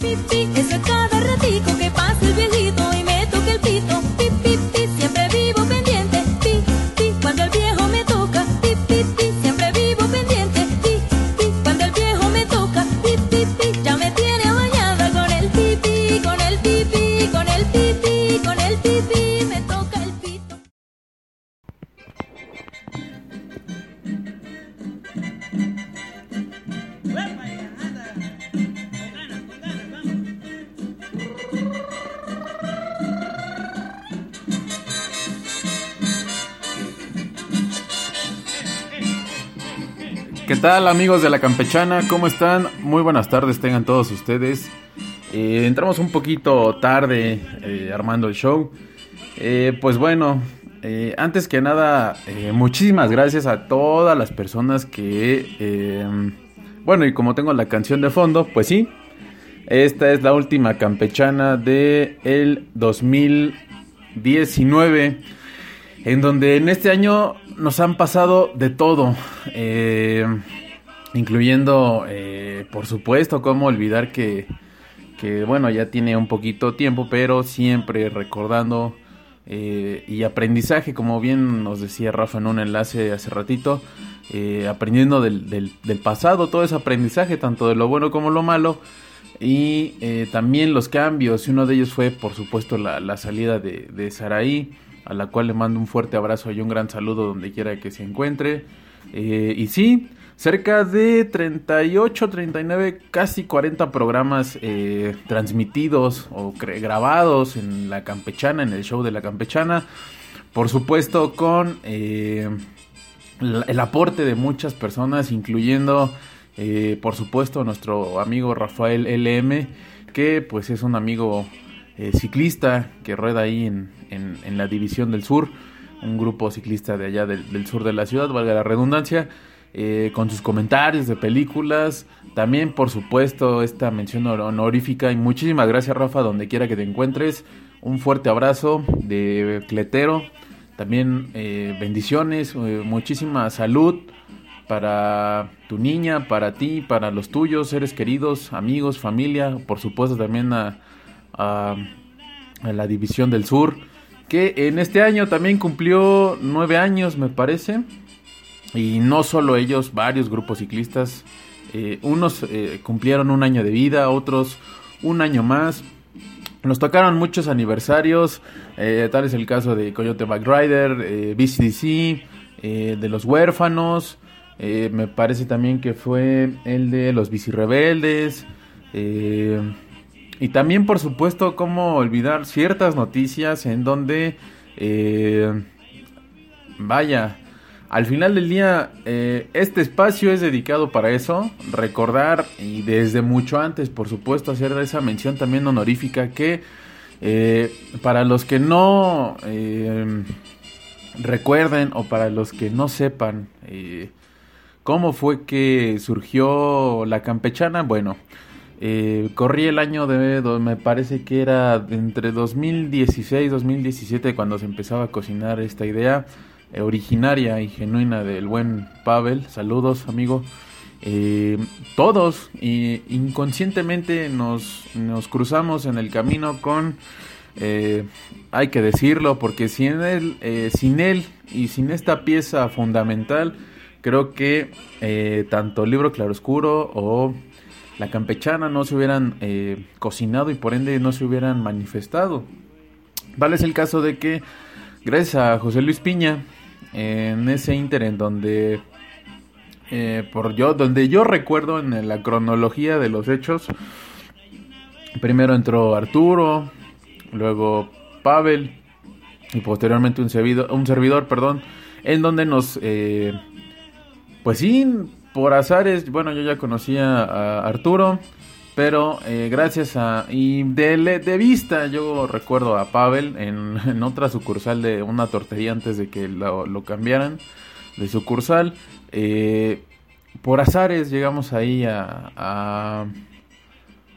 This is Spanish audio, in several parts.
Pi, pi, es a cada ratico que pasa el viejito y me toca el pito. ¿Qué tal amigos de la campechana? ¿Cómo están? Muy buenas tardes tengan todos ustedes. Eh, entramos un poquito tarde eh, armando el show. Eh, pues bueno, antes que nada, muchísimas gracias a todas las personas que... bueno, y como tengo la canción de fondo, pues sí, esta es la última campechana de el 2019 en donde en este año nos han pasado de todo, eh, incluyendo, eh, por supuesto, cómo olvidar que, que, bueno, ya tiene un poquito tiempo, pero siempre recordando eh, y aprendizaje, como bien nos decía Rafa en un enlace hace ratito, eh, aprendiendo del, del- del pasado, todo ese aprendizaje, tanto de lo bueno como lo malo, y eh, también los cambios, y uno de ellos fue, por supuesto, la, la salida de, de Saraí, a la cual le mando un fuerte abrazo y un gran saludo donde quiera que se encuentre. Eh, y sí, cerca de 38, 39, casi 40 programas eh, transmitidos o grabados en la campechana, en el show de la campechana. Por supuesto, con eh, el aporte de muchas personas, incluyendo, eh, por supuesto, nuestro amigo Rafael LM, que pues es un amigo ciclista que rueda ahí en, en- la División del Sur, un grupo ciclista de allá del, sur de la ciudad, valga la redundancia, eh, con sus comentarios de películas, también por supuesto esta mención honor- honorífica y muchísimas gracias Rafa, donde quiera que te encuentres, un fuerte abrazo de Cletero, también eh, bendiciones, eh, muchísima salud para tu niña, para ti, para los tuyos, seres queridos, amigos, familia, por supuesto también a- a la División del Sur, que en este año también cumplió nueve años, me parece, y no solo ellos, varios grupos ciclistas, eh, unos eh, cumplieron un año de vida, otros un año más, nos tocaron muchos aniversarios, eh, tal es el caso de Coyote Backrider, eh, BCDC, de los huérfanos, me parece también que fue el de los bicirebeldes, eh, y también por supuesto cómo olvidar ciertas noticias en donde, eh, vaya, al final del día, eh, este espacio es dedicado para eso, recordar y desde mucho antes, por supuesto, hacer esa mención también honorífica que eh, para los que no eh, recuerden o para los que no sepan eh, cómo fue que surgió la campechana, bueno, eh, corrí el año de, me parece que era entre 2016 2017 cuando se empezaba a cocinar esta idea eh, originaria y genuina del buen Pavel. Saludos, amigo. Eh, todos y inconscientemente nos, nos cruzamos en el camino con, eh, hay que decirlo, porque sin él, eh, sin él y sin esta pieza fundamental, creo que tanto Libro Claroscuro o la campechana no se hubieran eh, cocinado y por ende no se hubieran manifestado. Vale es el caso de que gracias a José Luis Piña, en ese inter en donde eh, por yo, donde yo recuerdo en la cronología de los hechos, primero entró Arturo, luego Pavel y posteriormente un servidor, un servidor, perdón, en donde nos, eh, pues sí, por azares, bueno, yo ya conocía a Arturo, pero eh, gracias a... Y de, vista yo recuerdo a Pavel en, otra sucursal de una tortería antes de que lo, lo cambiaran de sucursal. Eh, por azares llegamos ahí a, a,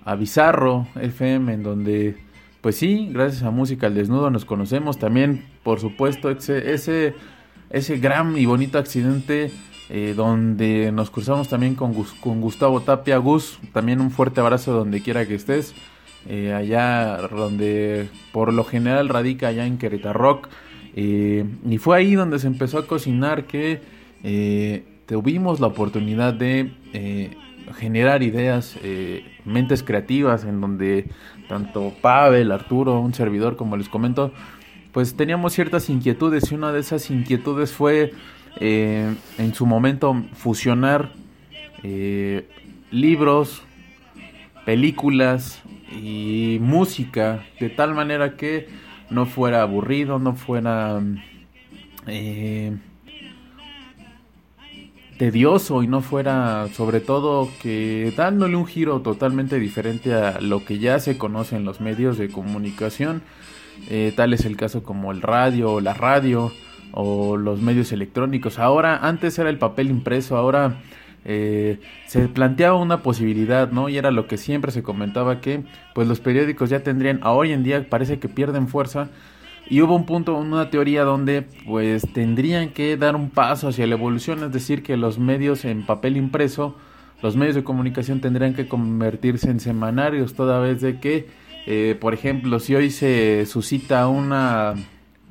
a, Bizarro FM, en donde, pues sí, gracias a Música al Desnudo nos conocemos. También, por supuesto, ese, ese, ese gran y bonito accidente eh, donde nos cruzamos también con, con, Gustavo Tapia. Gus, también un fuerte abrazo donde quiera que estés. Eh, allá donde por lo general radica allá en Querétaro. Eh, y fue ahí donde se empezó a cocinar que eh, tuvimos la oportunidad de eh, generar ideas, mentes creativas, en donde tanto Pavel, Arturo, un servidor, como les comento, pues teníamos ciertas inquietudes y una de esas inquietudes fue eh, en su momento fusionar eh, libros, películas y música de tal manera que no fuera aburrido, no fuera eh, tedioso y no fuera sobre todo que dándole un giro totalmente diferente a lo que ya se conoce en los medios de comunicación. Eh, tal es el caso como el radio, la radio o los medios electrónicos. Ahora, antes era el papel impreso, ahora eh, se planteaba una posibilidad, ¿no? Y era lo que siempre se comentaba que pues los periódicos ya tendrían, a hoy en día parece que pierden fuerza y hubo un punto, una teoría donde pues tendrían que dar un paso hacia la evolución, es decir, que los medios en papel impreso, los medios de comunicación tendrían que convertirse en semanarios, toda vez de que, eh, por ejemplo, si hoy se suscita una,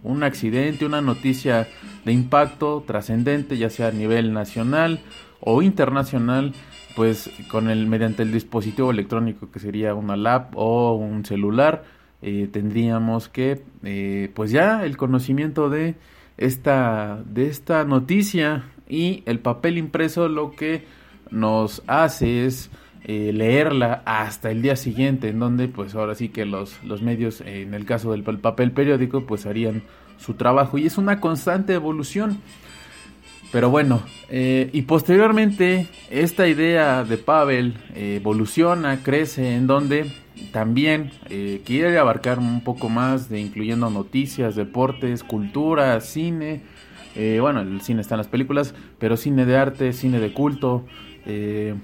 un accidente, una noticia de impacto trascendente, ya sea a nivel nacional o internacional, pues con el mediante el dispositivo electrónico que sería una lap o un celular, eh, tendríamos que eh, pues ya el conocimiento de esta de esta noticia y el papel impreso lo que nos hace es eh, leerla hasta el día siguiente en donde pues ahora sí que los, los medios en el caso del papel periódico pues harían su trabajo y es una constante evolución pero bueno, eh, y posteriormente esta idea de Pavel eh, evoluciona, crece, en donde también eh, quiere abarcar un poco más de incluyendo noticias, deportes, cultura, cine. Eh, bueno, el cine está en las películas, pero cine de arte, cine de culto. Eh,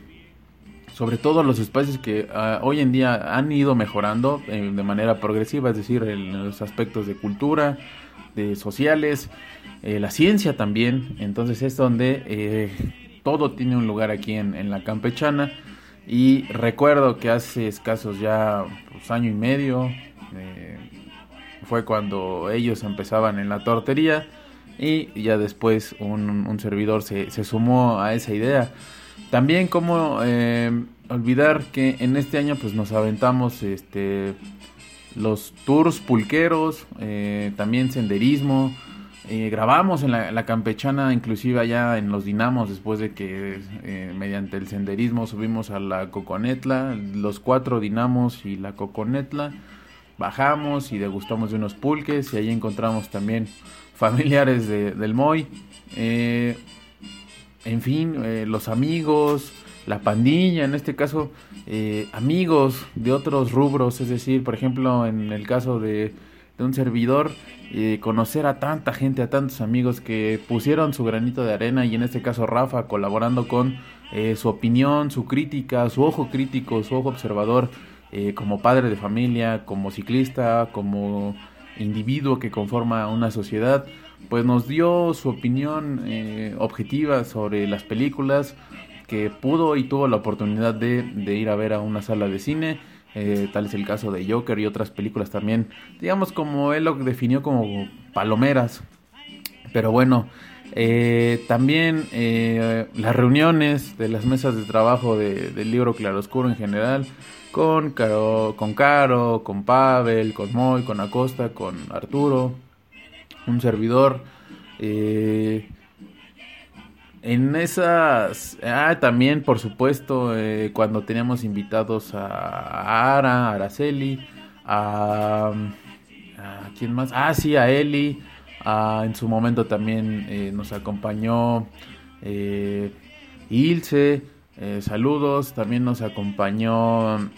sobre todo los espacios que uh, hoy en día han ido mejorando de manera progresiva, es decir, los aspectos de cultura, de sociales, la ciencia también. Entonces es donde todo tiene un lugar aquí en, la campechana. Y recuerdo que hace escasos ya pues, año y medio eh, fue cuando ellos empezaban en la tortería y ya después un, servidor se, sumó a esa idea. También como eh, olvidar que en este año pues nos aventamos este los tours pulqueros, eh, también senderismo, eh, grabamos en la, la, campechana, inclusive allá en los dinamos, después de que eh, mediante el senderismo subimos a la Coconetla, los cuatro dinamos y la Coconetla, bajamos y degustamos de unos pulques y ahí encontramos también familiares de, del Moy, en fin, los amigos, la pandilla, en este caso eh, amigos de otros rubros, es decir, por ejemplo, en el caso de de un servidor, eh, conocer a tanta gente, a tantos amigos que pusieron su granito de arena y en este caso Rafa colaborando con eh, su opinión, su crítica, su ojo crítico, su ojo observador eh, como padre de familia, como ciclista, como individuo que conforma una sociedad, pues nos dio su opinión eh, objetiva sobre las películas que pudo y tuvo la oportunidad de, ir a ver a una sala de cine eh, tal es el caso de Joker y otras películas también, digamos como él lo definió como palomeras. Pero bueno, Eh, también eh, las reuniones de las mesas de trabajo de- del libro Claroscuro en general, con Caro, con Caro, con Pavel, con Moy, con Acosta, con Arturo, un servidor. eh, en esas, ah, también por supuesto, eh, cuando teníamos invitados a, Ara, a Araceli, a, quién más, ah, sí, a Eli, a- en su momento también eh, nos acompañó eh, Ilse, eh, saludos, también nos acompañó, um,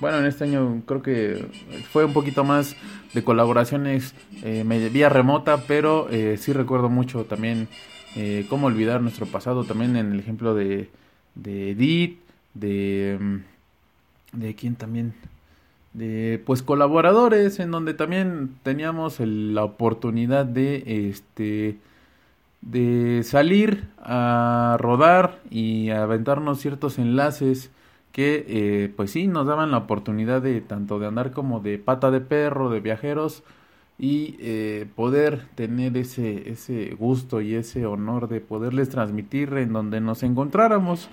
bueno, en este año creo que fue un poquito más de colaboraciones vía remota, pero sí recuerdo mucho también eh, cómo olvidar nuestro pasado, también en el ejemplo de, de Edith, de, mm, de quién también, de pues colaboradores en donde también teníamos el- la oportunidad de este de salir a rodar y aventarnos ciertos enlaces que eh, pues sí nos daban la oportunidad de tanto de andar como de pata de perro de viajeros y eh, poder tener ese ese gusto y ese honor de poderles transmitir en donde nos encontráramos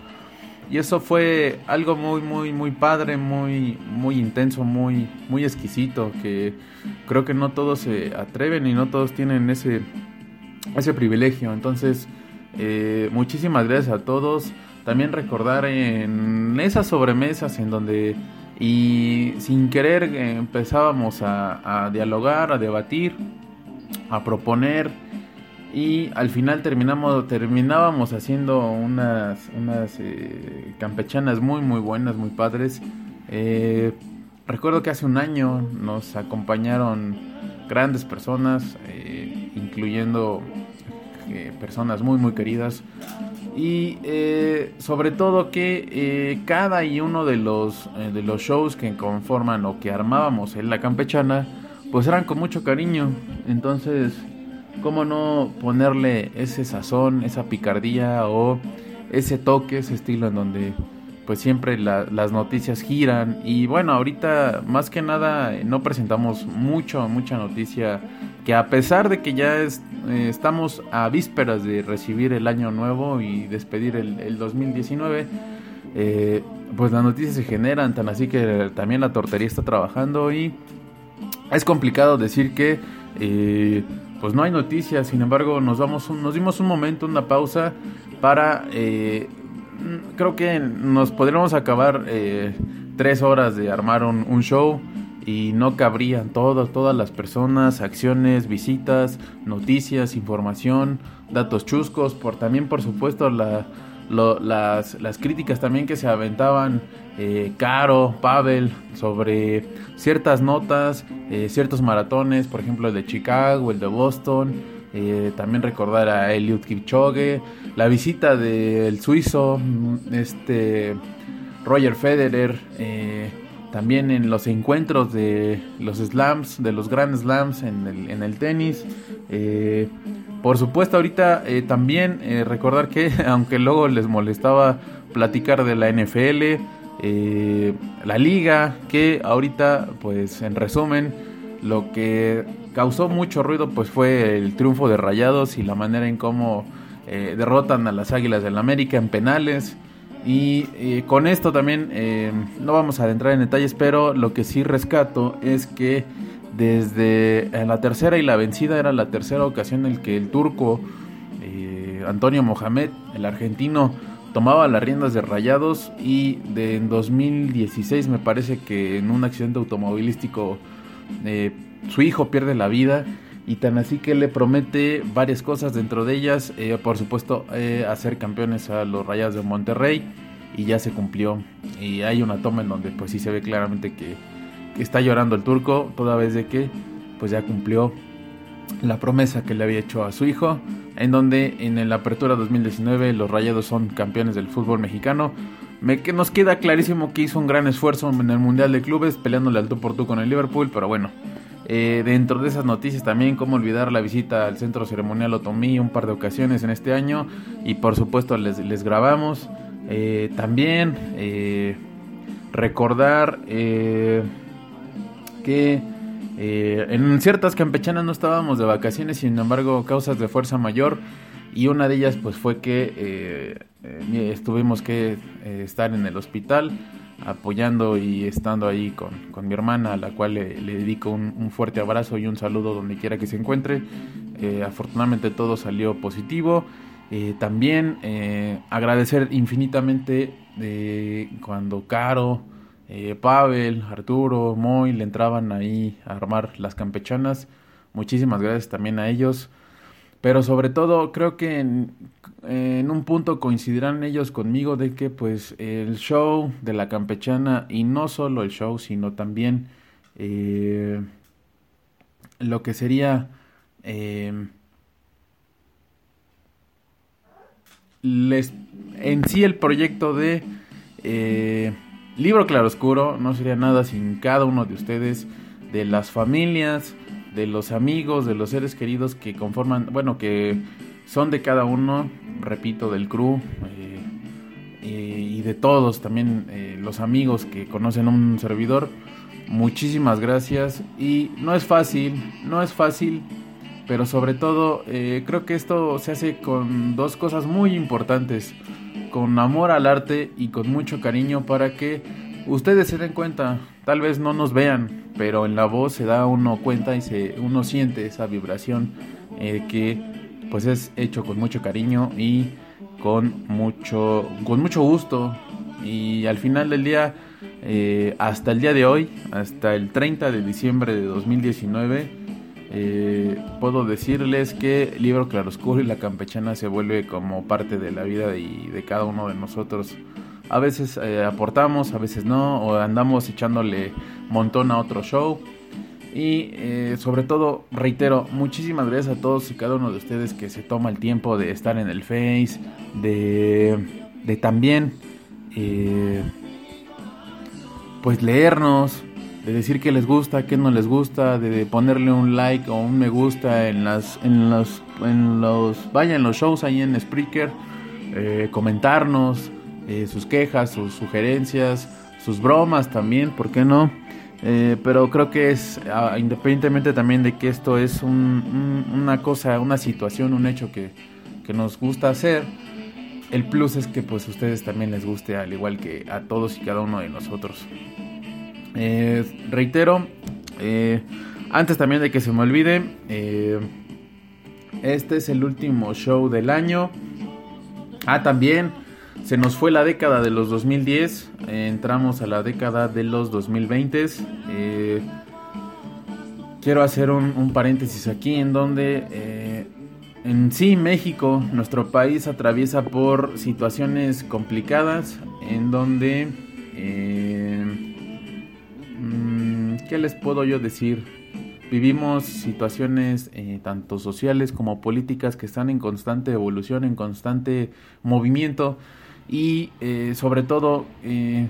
y eso fue algo muy muy muy padre muy muy intenso muy muy exquisito que creo que no todos se atreven y no todos tienen ese ese privilegio. Entonces, eh, muchísimas gracias a todos. También recordar en esas sobremesas en donde y sin querer eh, empezábamos a, dialogar, a debatir, a proponer y al final terminamos terminábamos haciendo unas unas eh, campechanas muy muy buenas, muy padres. Eh, recuerdo que hace un año nos acompañaron grandes personas, eh, incluyendo eh, personas muy muy queridas y eh, sobre todo que eh, cada y uno de los eh, de los shows que conforman o que armábamos en la campechana pues eran con mucho cariño. Entonces cómo no ponerle ese sazón esa picardía o ese toque ese estilo en donde pues siempre la- las noticias giran y bueno ahorita más que nada no presentamos mucho mucha noticia que a pesar de que ya eh, estamos a vísperas de recibir el año nuevo y despedir el, el 2019 eh, pues las noticias se generan tan así que también la tortería está trabajando y es complicado decir que eh, pues no hay noticias. Sin embargo nos damos un- nos dimos un momento una pausa para eh, creo que nos podríamos acabar tres horas de armar un, un show y no cabrían todas todas las personas acciones visitas noticias información datos chuscos por también por supuesto la lo- las, las críticas también que se aventaban eh, Caro, Pavel, sobre ciertas notas, eh, ciertos maratones, por ejemplo el de Chicago, el de Boston, eh, también recordar a Eliud Kipchoge, la visita del suizo, mm, este Roger Federer, eh, también en los encuentros de los slams, de los Grand Slams en el, en el tenis. eh, por supuesto, ahorita eh, también eh, recordar que, aunque luego les molestaba platicar de la NFL, eh, la liga, que ahorita, pues en resumen, lo que causó mucho ruido pues fue el triunfo de Rayados y la manera en cómo derrotan a las Águilas del América en penales. Y eh, con esto también eh, no vamos a adentrar en detalles, pero lo que sí rescato es que desde la tercera y la vencida era la tercera ocasión en que el turco eh, Antonio Mohamed, el argentino, tomaba las riendas de Rayados y de en 2016 me parece que en un accidente automovilístico eh, su hijo pierde la vida y tan así que le promete varias cosas dentro de ellas, eh, por supuesto, eh, hacer campeones a los Rayados de Monterrey y ya se cumplió y hay una toma en donde pues sí se ve claramente que, que está llorando el turco toda vez de que pues ya cumplió la promesa que le había hecho a su hijo, en donde en la apertura 2019 los Rayados son campeones del fútbol mexicano. Me, que nos queda clarísimo que hizo un gran esfuerzo en el Mundial de Clubes, peleándole al tú por tú con el Liverpool, pero bueno, eh, dentro de esas noticias también, cómo olvidar la visita al centro ceremonial Otomí un par de ocasiones en este año, y por supuesto les, les grabamos. Eh, también eh, recordar eh, que Eh, en ciertas campechanas no estábamos de vacaciones, sin embargo, causas de fuerza mayor. Y una de ellas pues fue que eh, estuvimos que estar en el hospital apoyando y estando ahí con, con mi hermana, a la cual le, dedico un, fuerte abrazo y un saludo donde quiera que se encuentre. afortunadamente todo salió positivo. también agradecer infinitamente cuando Caro, eh, Pavel, Arturo, Moy le entraban ahí a armar las campechanas. Muchísimas gracias también a ellos. Pero sobre todo creo que en, un punto coincidirán ellos conmigo de que pues el show de la campechana y no solo el show sino también eh, lo que sería eh, les, en sí el proyecto de eh, Libro Claroscuro no sería nada sin cada uno de ustedes, de las familias, de los amigos, de los seres queridos que conforman, bueno, que son de cada uno, repito, del crew eh, eh, y de todos, también eh, los amigos que conocen un servidor. Muchísimas gracias y no es fácil, no es fácil, pero sobre todo creo que esto se hace con dos cosas muy importantes con amor al arte y con mucho cariño para que ustedes se den cuenta. Tal vez no nos vean, pero en la voz se da uno cuenta y se, uno siente esa vibración eh, que pues es hecho con mucho cariño y con mucho, con mucho gusto. Y al final del día, eh, hasta el día de hoy, hasta el 30 de diciembre de 2019, eh, puedo decirles que Libro Claroscuro y la Campechana se vuelve como parte de la vida y de cada uno de nosotros. A veces eh, aportamos, a veces no, o andamos echándole montón a otro show. Y eh, sobre todo, reitero, muchísimas gracias a todos y cada uno de ustedes que se toma el tiempo de estar en el Face, de, de también, pues leernos, de decir que les gusta, que no les gusta, de ponerle un like o un me gusta en las en los en los vaya en los shows ahí en Spreaker, eh, comentarnos eh, sus quejas, sus sugerencias, sus bromas también, ¿por qué no? Eh, pero creo que es, ah, independientemente también de que esto es una cosa, una situación, un hecho que, que nos gusta hacer, el plus es que pues a ustedes también les guste al igual que a todos y cada uno de nosotros. Eh, reitero, antes también de que se me olvide, este es el último show del año. Ah, también se nos fue la década de los 2010, entramos a la década de los 2020. quiero hacer un, paréntesis aquí en donde en sí México, nuestro país atraviesa por situaciones complicadas en donde ¿qué les puedo yo decir? Vivimos situaciones eh, tanto sociales como políticas que están en constante evolución, en constante movimiento y eh, sobre todo eh,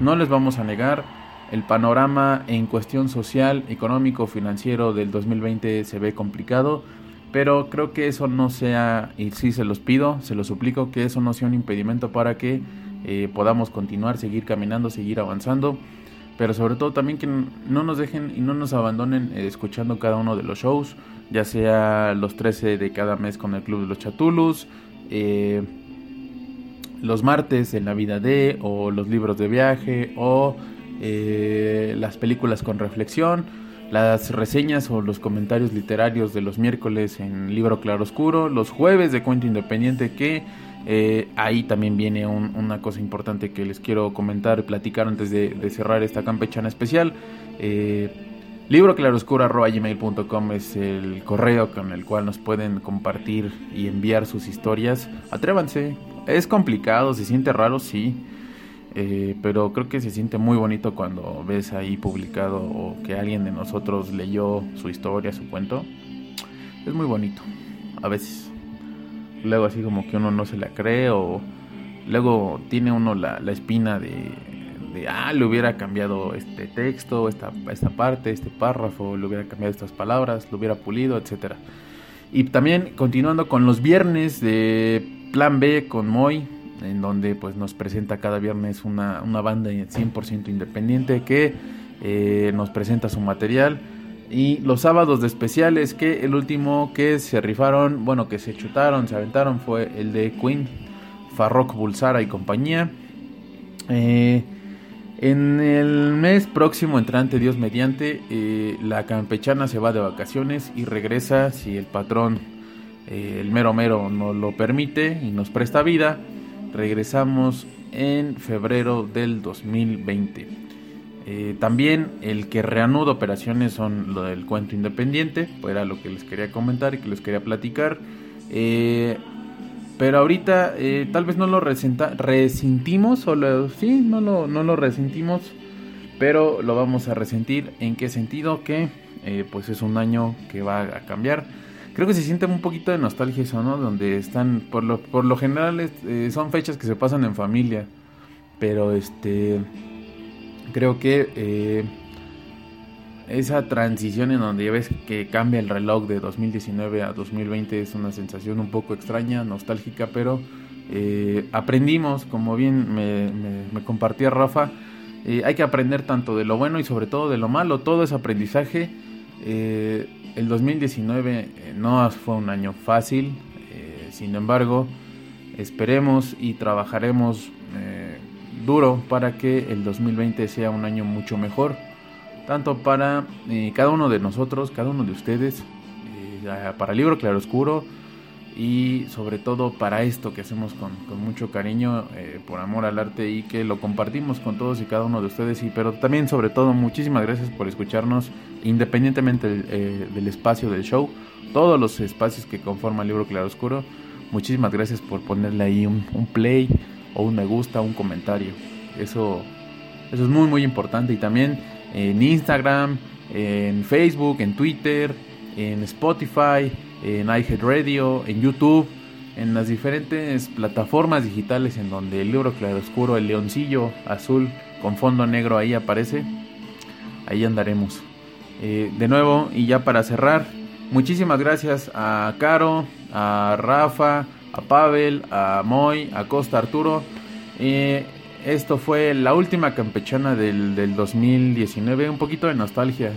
no les vamos a negar el panorama en cuestión social, económico, financiero del 2020 se ve complicado, pero creo que eso no sea, y sí se los pido, se los suplico, que eso no sea un impedimento para que podamos continuar, seguir caminando, seguir avanzando. Pero sobre todo también que no nos dejen y no nos abandonen eh, escuchando cada uno de los shows, ya sea los 13 de cada mes con el Club de los Chatulus, eh, los martes en la vida de, o los libros de viaje, o eh, las películas con reflexión, las reseñas o los comentarios literarios de los miércoles en Libro Claroscuro, los jueves de Cuento Independiente que eh, ahí también viene una cosa importante que les quiero comentar, platicar antes de, cerrar esta campechana especial. Eh, libroclaroscuro.com es el correo con el cual nos pueden compartir y enviar sus historias. Atrévanse, es complicado, se siente raro, sí. Eh, pero creo que se siente muy bonito cuando ves ahí publicado o que alguien de nosotros leyó su historia, su cuento. Es muy bonito, a veces luego así como que uno no se la cree o luego tiene uno la, espina de, de, ah, le hubiera cambiado este texto, esta, esta parte, este párrafo, le hubiera cambiado estas palabras, lo hubiera pulido, etcétera. Y también continuando con los viernes de Plan B con Moy, en donde pues nos presenta cada viernes una, una banda 100% independiente que eh, nos presenta su material Y los sábados de especiales, que el último que se rifaron, bueno, que se chutaron, se aventaron, fue el de Queen, Farrokh Bulsara y compañía. Eh, en el mes próximo, entrante Dios mediante, eh, la campechana se va de vacaciones y regresa si el patrón, eh, el mero mero, nos lo permite y nos presta vida. Regresamos en febrero del 2020. Eh, también el que reanuda operaciones son lo del cuento independiente, pues era lo que les quería comentar y que les quería platicar. Eh, pero ahorita tal vez no lo resentimos, o sí, no lo, no lo resentimos, pero lo vamos a resentir. ¿En qué sentido? Que pues es un año que va a cambiar. Creo que se siente un poquito de nostalgia eso, ¿no? Donde están, por lo, por lo general, son fechas que se pasan en familia. Pero este creo que eh, esa transición en donde ves que cambia el reloj de 2019 a 2020 es una sensación un poco extraña, nostálgica, pero eh, aprendimos, como bien me, me, compartía Rafa, eh, hay que aprender tanto de lo bueno y sobre todo de lo malo, todo es aprendizaje. El 2019 no fue un año fácil, sin embargo, esperemos y trabajaremos duro para que el 2020 sea un año mucho mejor, tanto para eh, cada uno de nosotros, cada uno de ustedes, eh, para Libro Claroscuro y sobre todo para esto que hacemos con, mucho cariño, eh, por amor al arte y que lo compartimos con todos y cada uno de ustedes, y, pero también sobre todo muchísimas gracias por escucharnos independientemente del, espacio del show, todos los espacios que conforman Libro Claroscuro. Muchísimas gracias por ponerle ahí un, un play, o un me gusta, un comentario. Eso, eso es muy muy importante. Y también en Instagram, en Facebook, en Twitter, en Spotify, en iHeartRadio, en YouTube, en las diferentes plataformas digitales en donde el libro claroscuro, el leoncillo azul con fondo negro ahí aparece. Ahí andaremos. Eh, de nuevo, y ya para cerrar, muchísimas gracias a Caro, a Rafa, a Pavel, a Moy, a Costa Arturo. esto fue la última campechana del 2019, un poquito de nostalgia.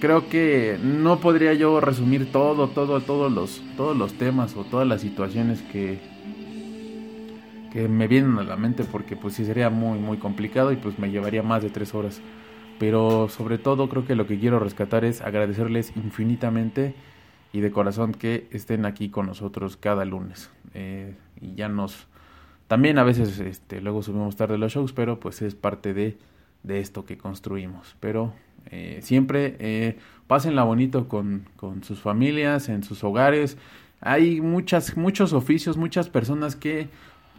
Creo que no podría yo resumir todo, todo, todos los, todos los temas o todas las situaciones que, que me vienen a la mente porque pues sí sería muy, muy complicado y pues me llevaría más de tres horas. Pero sobre todo creo que lo que quiero rescatar es agradecerles infinitamente y de corazón que estén aquí con nosotros cada lunes. Eh, y ya nos... También a veces este, luego subimos tarde los shows, pero pues es parte de, de esto que construimos. Pero eh, siempre eh, pásenla bonito con, con sus familias, en sus hogares. Hay muchas, muchos oficios, muchas personas que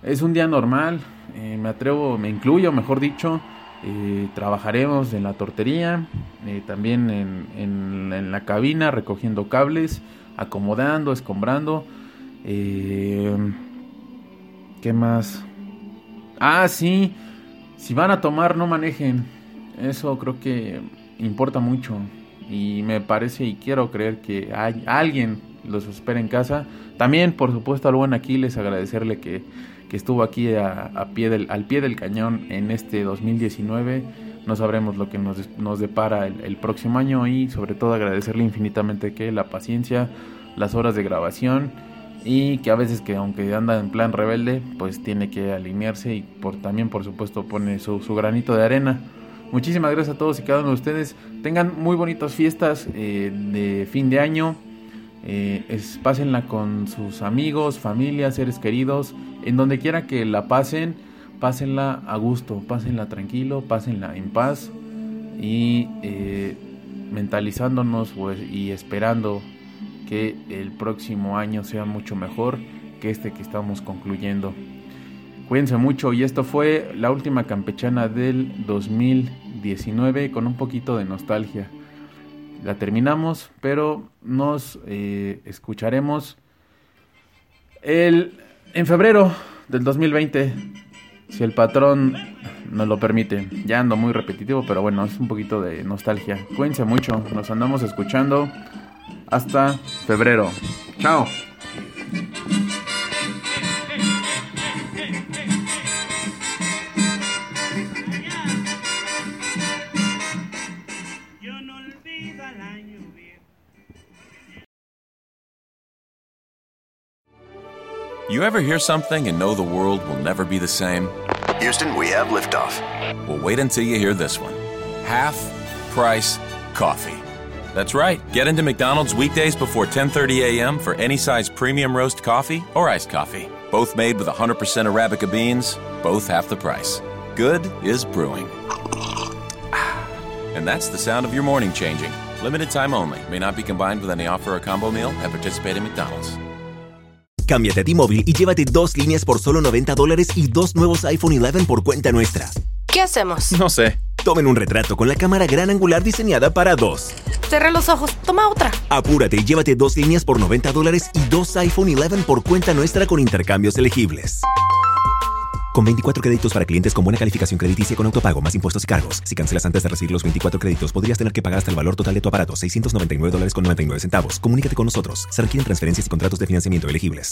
es un día normal, eh, me atrevo, me incluyo, mejor dicho, eh, trabajaremos en la tortería, también en, la cabina recogiendo cables, acomodando, escombrando. ¿Qué más? Ah, sí, si van a tomar no manejen. Eso creo que importa mucho. Y me parece y quiero creer que hay alguien los espera en casa. También, por supuesto, al buen Aquiles agradecerle que que estuvo aquí a, pie del, al pie del cañón en este 2019. No sabremos lo que nos, nos depara el, próximo año y sobre todo agradecerle infinitamente que la paciencia, las horas de grabación y que a veces que aunque anda en plan rebelde, pues tiene que alinearse y por, también por supuesto pone su, granito de arena. Muchísimas gracias a todos y cada uno de ustedes. Tengan muy bonitas fiestas eh, de fin de año. Eh, pásenla con sus amigos, familias, seres queridos, en donde quiera que la pasen, pásenla a gusto, pásenla tranquilo, pásenla en paz y eh, mentalizándonos pues, y esperando que el próximo año sea mucho mejor que este que estamos concluyendo. Cuídense mucho y esto fue la última campechana del 2019 con un poquito de nostalgia la terminamos, pero nos eh, escucharemos el, en febrero del 2020, si el patrón nos lo permite. Ya ando muy repetitivo, pero bueno, es un poquito de nostalgia. Cuídense mucho, nos andamos escuchando. Hasta febrero. Chao. You ever hear something and know the world will never be the same? Houston, we have liftoff. Well, wait until you hear this one. Half price coffee. That's right. Get into McDonald's weekdays before 10:30 a.m. for any size premium roast coffee or iced coffee. Both made with 100% arabica beans, both half the price. Good is brewing. And that's the sound of your morning changing. Limited time only. May not be combined with any offer or combo meal at participating McDonald's. Cámbiate a T-Mobile y llévate dos líneas por solo 90 dólares y dos nuevos iPhone 11 por cuenta nuestra. ¿Qué hacemos? No sé. Tomen un retrato con la cámara gran angular diseñada para dos. Cerré los ojos. Toma otra. Apúrate y llévate dos líneas por 90 dólares y dos iPhone 11 por cuenta nuestra con intercambios elegibles. Con 24 créditos para clientes con buena calificación crediticia con autopago más impuestos y cargos. Si cancelas antes de recibir los 24 créditos, podrías tener que pagar hasta el valor total de tu aparato, 699 dólares con 99 centavos. Comunícate con nosotros. Se requieren transferencias y contratos de financiamiento elegibles.